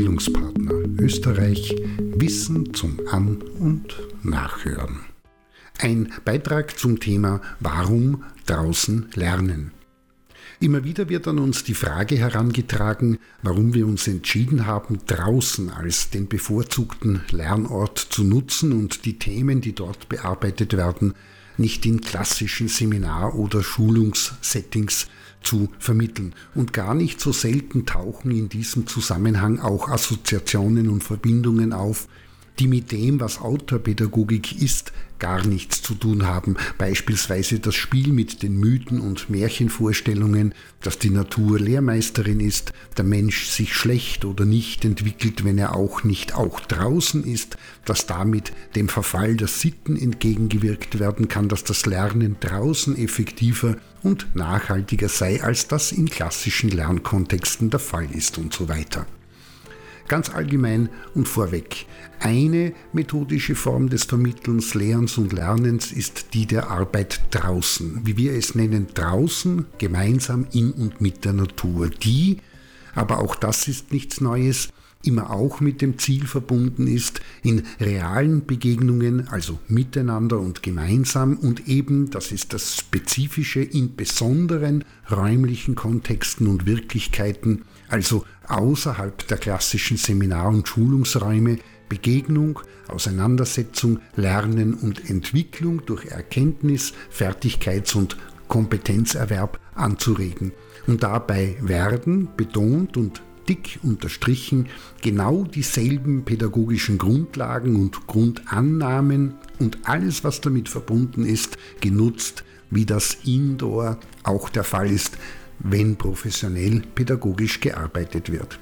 Bildungspartner Österreich Wissen zum An- und Nachhören. Ein Beitrag zum Thema Warum draußen lernen. Immer wieder wird an uns die Frage herangetragen, warum wir uns entschieden haben, draußen als den bevorzugten Lernort zu nutzen und die Themen, die dort bearbeitet werden, nicht in klassischen Seminar- oder Schulungssettings zu vermitteln. Und gar nicht so selten tauchen in diesem Zusammenhang auch Assoziationen und Verbindungen auf, die mit dem, was Autorpädagogik ist, gar nichts zu tun haben. Beispielsweise das Spiel mit den Mythen und Märchenvorstellungen, dass die Natur Lehrmeisterin ist, der Mensch sich schlecht oder nicht entwickelt, wenn er auch nicht auch draußen ist, dass damit dem Verfall der Sitten entgegengewirkt werden kann, dass das Lernen draußen effektiver und nachhaltiger sei, als das in klassischen Lernkontexten der Fall ist und so weiter. Ganz allgemein und vorweg. Eine methodische Form des Vermittelns, Lehrens und Lernens ist die der Arbeit draußen. Wie wir es nennen, draußen, gemeinsam in und mit der Natur. Die, aber auch das ist nichts Neues, immer auch mit dem Ziel verbunden ist, in realen Begegnungen, also miteinander und gemeinsam und eben, das ist das Spezifische, in besonderen räumlichen Kontexten und Wirklichkeiten, also außerhalb der klassischen Seminar- und Schulungsräume, Begegnung, Auseinandersetzung, Lernen und Entwicklung durch Erkenntnis, Fertigkeits- und Kompetenzerwerb anzuregen. Und dabei werden betont und dick unterstrichen genau dieselben pädagogischen Grundlagen und Grundannahmen und alles, was damit verbunden ist, genutzt, wie das indoor auch der Fall ist, wenn professionell pädagogisch gearbeitet wird.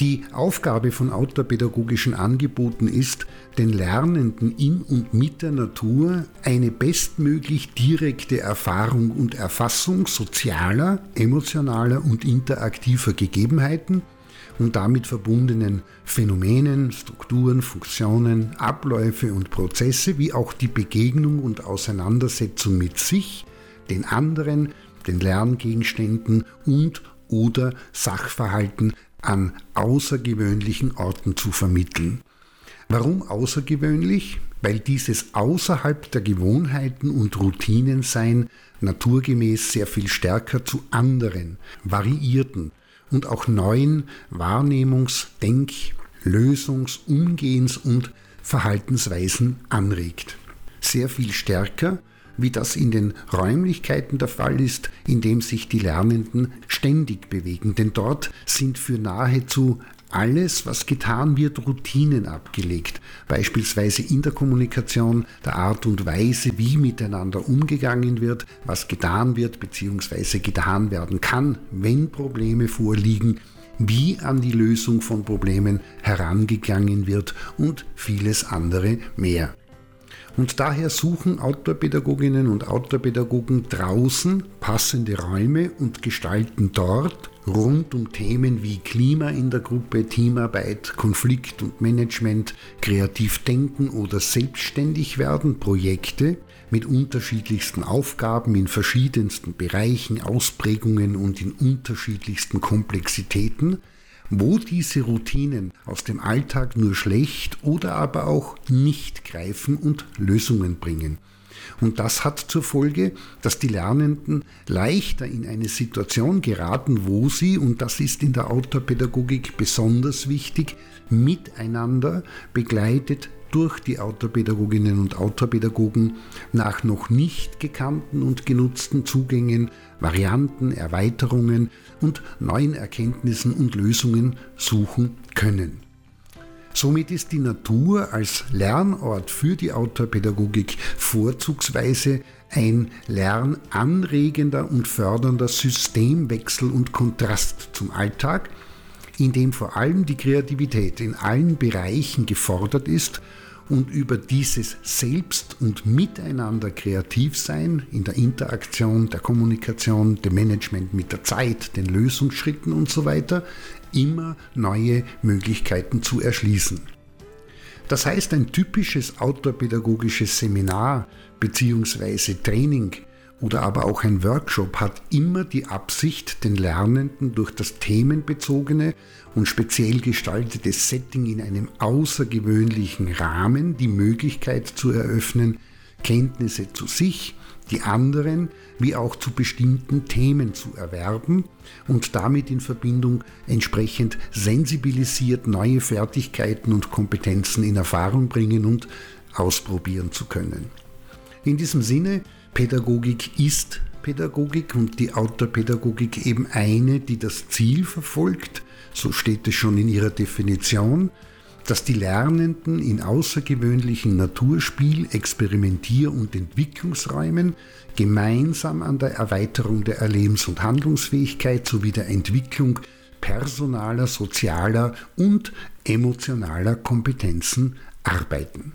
Die Aufgabe von outdoor-pädagogischen Angeboten ist, den Lernenden in und mit der Natur eine bestmöglich direkte Erfahrung und Erfassung sozialer, emotionaler und interaktiver Gegebenheiten und damit verbundenen Phänomenen, Strukturen, Funktionen, Abläufe und Prozesse, wie auch die Begegnung und Auseinandersetzung mit sich, den anderen, den Lerngegenständen und oder Sachverhalten an außergewöhnlichen Orten zu vermitteln. Warum außergewöhnlich? Weil dieses außerhalb der Gewohnheiten und Routinen sein naturgemäß sehr viel stärker zu anderen, variierten, und auch neuen Wahrnehmungs-, Denk-, Lösungs-, Umgehens- und Verhaltensweisen anregt. Sehr viel stärker, wie das in den Räumlichkeiten der Fall ist, in dem sich die Lernenden ständig bewegen. Denn dort sind für nahezu alles, was getan wird, Routinen abgelegt. Beispielsweise in der Kommunikation, der Art und Weise, wie miteinander umgegangen wird, was getan wird bzw. getan werden kann, wenn Probleme vorliegen, wie an die Lösung von Problemen herangegangen wird und vieles andere mehr. Und daher suchen Outdoor-Pädagoginnen und Outdoor-Pädagogen draußen passende Räume und gestalten dort rund um Themen wie Klima in der Gruppe, Teamarbeit, Konflikt und Management, kreativ denken oder selbstständig werden Projekte mit unterschiedlichsten Aufgaben in verschiedensten Bereichen, Ausprägungen und in unterschiedlichsten Komplexitäten, wo diese Routinen aus dem Alltag nur schlecht oder aber auch nicht greifen und Lösungen bringen. Und das hat zur Folge, dass die Lernenden leichter in eine Situation geraten, wo sie, und das ist in der Autopädagogik besonders wichtig, miteinander begleitet durch die Autopädagoginnen und Autopädagogen nach noch nicht gekannten und genutzten Zugängen, Varianten, Erweiterungen und neuen Erkenntnissen und Lösungen suchen können. Somit ist die Natur als Lernort für die Autopädagogik vorzugsweise ein lernanregender und fördernder Systemwechsel und Kontrast zum Alltag, in dem vor allem die Kreativität in allen Bereichen gefordert ist und über dieses Selbst- und Miteinander kreativ sein in der Interaktion, der Kommunikation, dem Management mit der Zeit, den Lösungsschritten und so weiter immer neue Möglichkeiten zu erschließen. Das heißt, ein typisches outdoor Seminar bzw. Training oder aber auch ein Workshop hat immer die Absicht, den Lernenden durch das themenbezogene und speziell gestaltete Setting in einem außergewöhnlichen Rahmen die Möglichkeit zu eröffnen, Kenntnisse zu sich, die anderen wie auch zu bestimmten Themen zu erwerben und damit in Verbindung entsprechend sensibilisiert neue Fertigkeiten und Kompetenzen in Erfahrung bringen und ausprobieren zu können. In diesem Sinne Pädagogik ist Pädagogik und die Outdoor-Pädagogik eben eine, die das Ziel verfolgt, so steht es schon in ihrer Definition, dass die Lernenden in außergewöhnlichen Naturspiel-, Experimentier- und Entwicklungsräumen gemeinsam an der Erweiterung der Erlebens- und Handlungsfähigkeit sowie der Entwicklung personaler, sozialer und emotionaler Kompetenzen arbeiten.